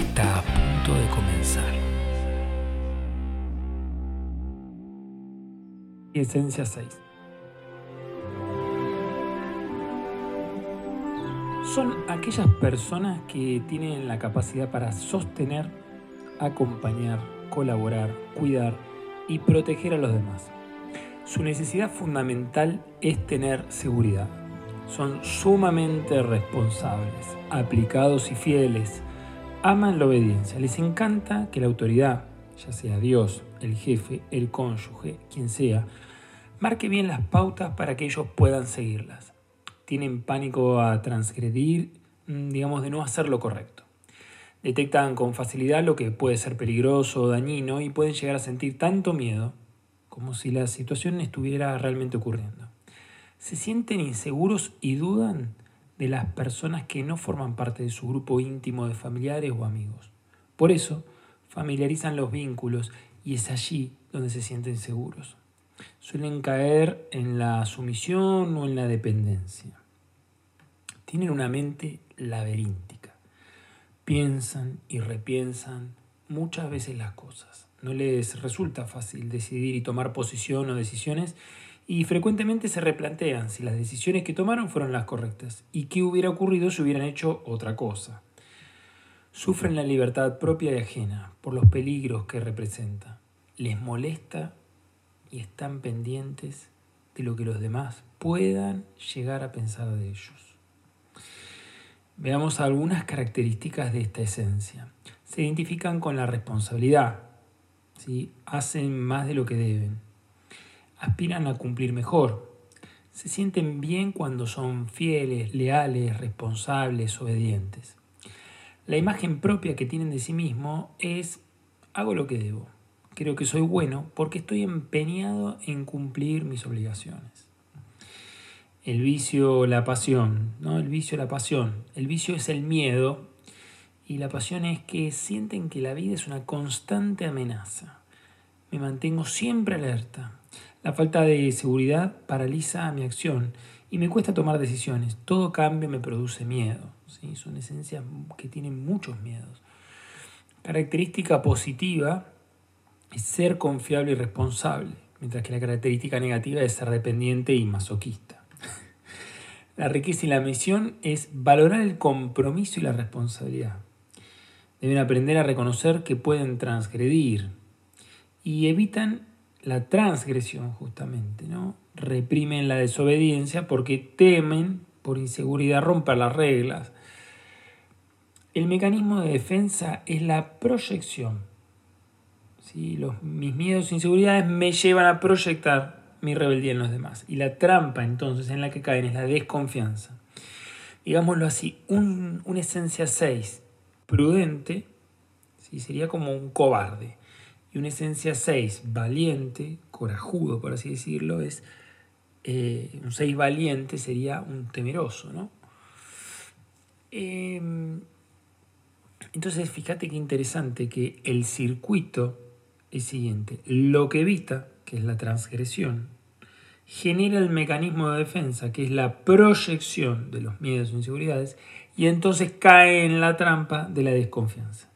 está a punto de comenzar. Esencia 6. Son aquellas personas que tienen la capacidad para sostener, acompañar, colaborar, cuidar y proteger a los demás. Su necesidad fundamental es tener seguridad. Son sumamente responsables, aplicados y fieles aman la obediencia, les encanta que la autoridad, ya sea Dios, el jefe, el cónyuge, quien sea, marque bien las pautas para que ellos puedan seguirlas. Tienen pánico a transgredir, mm, digamos, de no hacer lo correcto. Detectan con facilidad lo que puede ser peligroso o dañino y pueden llegar a sentir tanto miedo como si la situación estuviera realmente ocurriendo. Se sienten inseguros y dudan de las personas que no forman parte de su grupo íntimo de familiares o amigos. Por eso, familiarizan los vínculos y es allí donde se sienten seguros. Suelen caer en la sumisión o en la dependencia. Tienen una mente laberíntica. Piensan y repiensan muchas veces las cosas. No les resulta fácil decidir y tomar posición o decisiones y frecuentemente se replantean si las decisiones que tomaron fueron las correctas y qué hubiera ocurrido si hubieran hecho otra cosa. Sufren la libertad propia y ajena por los peligros que representa. Les molesta y están pendientes de lo que los demás puedan llegar a pensar de ellos. Veamos algunas características de esta esencia. Se identifican con la responsabilidad, ¿sí? hacen más de lo que deben aspiran a cumplir mejor. Se sienten bien cuando son fieles, leales, responsables, obedientes. La imagen propia que tienen de sí mismo es hago lo que debo. Creo que soy bueno porque estoy empeñado en cumplir mis obligaciones. El vicio, la pasión, ¿no? El vicio, la pasión. El vicio es el miedo y la pasión es que sienten que la vida es una constante amenaza. Me mantengo siempre alerta, la falta de seguridad paraliza mi acción y me cuesta tomar decisiones. Todo cambio me produce miedo. ¿sí? Son esencias que tienen muchos miedos. Característica positiva es ser confiable y responsable, mientras que la característica negativa es ser dependiente y masoquista. La riqueza y la misión es valorar el compromiso y la responsabilidad. Deben aprender a reconocer que pueden transgredir y evitan la transgresión justamente, ¿no? Reprimen la desobediencia porque temen por inseguridad romper las reglas. El mecanismo de defensa es la proyección. ¿sí? Los, mis miedos e inseguridades me llevan a proyectar mi rebeldía en los demás. Y la trampa entonces en la que caen es la desconfianza. Digámoslo así, un, una esencia 6 prudente ¿sí? sería como un cobarde y una esencia 6, valiente, corajudo, por así decirlo, es eh, un 6 valiente sería un temeroso, ¿no? Em, entonces, fíjate qué interesante que el circuito es siguiente. Lo que evita, que es la transgresión, genera el mecanismo de defensa, que es la proyección de los miedos e inseguridades, y entonces cae en la trampa de la desconfianza.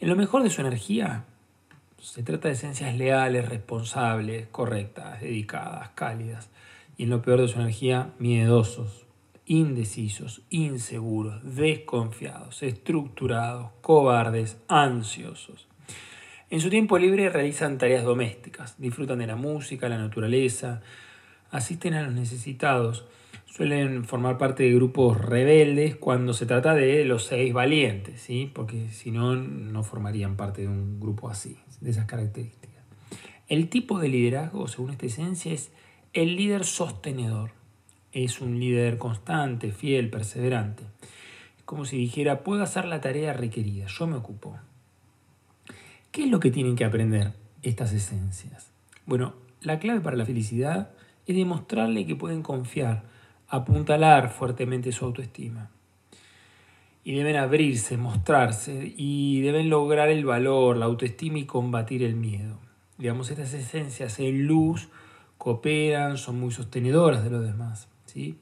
En lo mejor de su energía, se trata de esencias leales, responsables, correctas, dedicadas, cálidas. Y en lo peor de su energía, miedosos, indecisos, inseguros, desconfiados, estructurados, cobardes, ansiosos. En su tiempo libre realizan tareas domésticas, disfrutan de la música, la naturaleza, asisten a los necesitados, suelen formar parte de grupos rebeldes cuando se trata de los seis valientes, ¿sí? porque si no, no formarían parte de un grupo así, de esas características. El tipo de liderazgo, según esta esencia, es el líder sostenedor. Es un líder constante, fiel, perseverante. como si dijera, puedo hacer la tarea requerida, yo me ocupo. ¿Qué es lo que tienen que aprender estas esencias? Bueno, la clave para la felicidad es demostrarle que pueden confiar, apuntalar fuertemente su autoestima. Y deben abrirse, mostrarse y deben lograr el valor, la autoestima y combatir el miedo. Digamos, estas esencias en luz cooperan, son muy sostenedoras de los demás. ¿sí?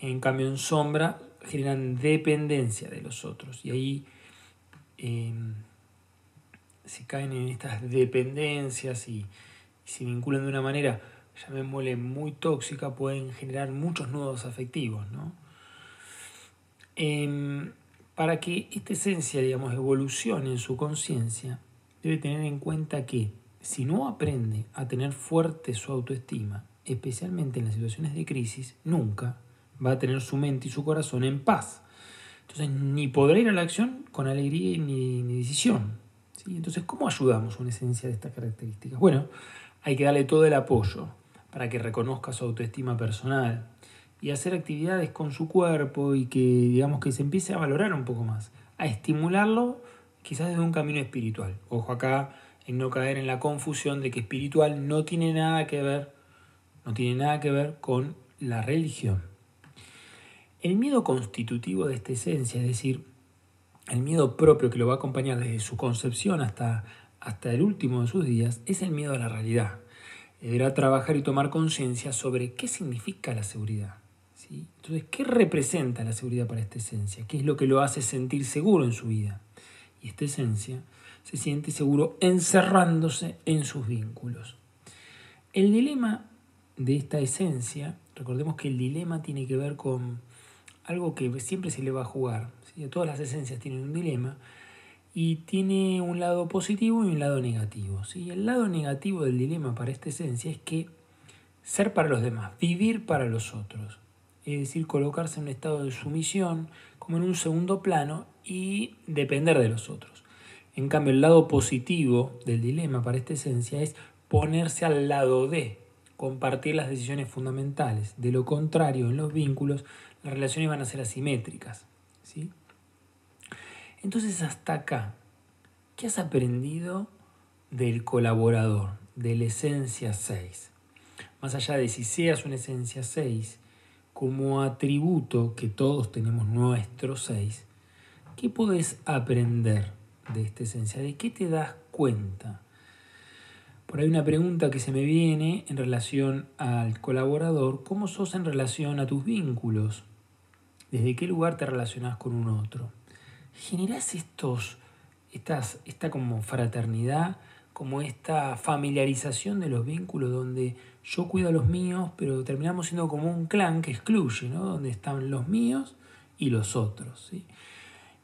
En cambio, en sombra generan dependencia de los otros. Y ahí em, se caen en estas dependencias y, se vinculan de una manera, llamémosle muy tóxica, pueden generar muchos nudos afectivos. Em, para que esta esencia, digamos, evolucione en su conciencia, debe tener en cuenta que si no aprende a tener fuerte su autoestima, especialmente en las situaciones de crisis, nunca va a tener su mente y su corazón en paz. Entonces ni podrá ir a la acción con alegría ni, ni decisión. ¿sí? Entonces, ¿cómo ayudamos a una esencia de estas características? Bueno, hay que darle todo el apoyo para que reconozca su autoestima personal y hacer actividades con su cuerpo y que digamos que se empiece a valorar un poco más, a estimularlo quizás desde un camino espiritual. Ojo acá en no caer en la confusión de que espiritual no tiene nada que ver, no tiene nada que ver con la religión. El miedo constitutivo de esta esencia, es decir, el miedo propio que lo va a acompañar desde su concepción hasta, hasta el último de sus días, es el miedo a la realidad. Deberá trabajar y tomar conciencia sobre qué significa la seguridad. Entonces, ¿qué representa la seguridad para esta esencia? ¿Qué es lo que lo hace sentir seguro en su vida? Y esta esencia se siente seguro encerrándose en sus vínculos. El dilema de esta esencia, recordemos que el dilema tiene que ver con algo que siempre se le va a jugar. Todas las esencias tienen un dilema y tiene un lado positivo y un lado negativo. ¿sí? El lado negativo del dilema para esta esencia es que ser para los demás, vivir para los otros, es decir, colocarse en un estado de sumisión, como en un segundo plano, y depender de los otros. En cambio, el lado positivo del dilema para esta esencia es ponerse al lado de, compartir las decisiones fundamentales. De lo contrario, en los vínculos, las relaciones van a ser asimétricas. ¿sí? Entonces, hasta acá, ¿qué has aprendido del colaborador, de la esencia 6? Más allá de si seas una esencia 6, como atributo que todos tenemos nuestro 6, ¿qué puedes aprender de esta esencia? ¿De qué te das cuenta? Por ahí una pregunta que se me viene en relación al colaborador, ¿cómo sos en relación a tus vínculos? ¿Desde qué lugar te relacionás con un otro? ¿Generás estos, estas, esta como fraternidad, como esta familiarización de los vínculos donde yo cuido a los míos, pero terminamos siendo como un clan que excluye, ¿no? Donde están los míos y los otros, ¿sí?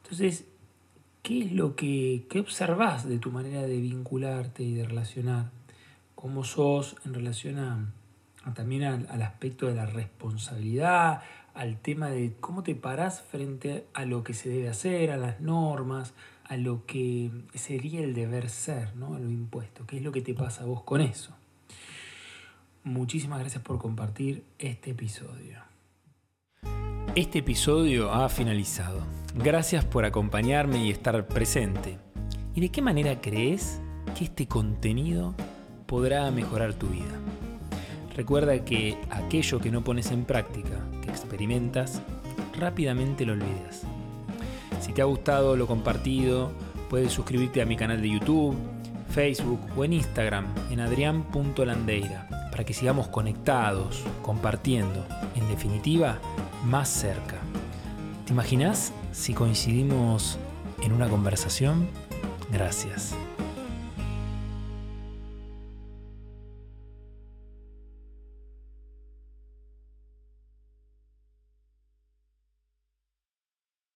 Entonces, ¿qué es lo que qué observás de tu manera de vincularte y de relacionar? cómo sos en relación a, también al, aspecto de la responsabilidad, al tema de cómo te parás frente a lo que se debe hacer, a las normas, a lo que sería el deber ser, ¿no? a lo impuesto. ¿Qué es lo que te pasa a vos con eso? Muchísimas gracias por compartir este episodio. Este episodio ha finalizado. Gracias por acompañarme y estar presente. ¿Y de qué manera crees que este contenido podrá mejorar tu vida. Recuerda que aquello que no pones en práctica, que experimentas, rápidamente lo olvidas. Si te ha gustado lo compartido, puedes suscribirte a mi canal de YouTube, Facebook o en Instagram en adrián.landeira para que sigamos conectados, compartiendo, en definitiva, más cerca. ¿Te imaginas si coincidimos en una conversación? Gracias.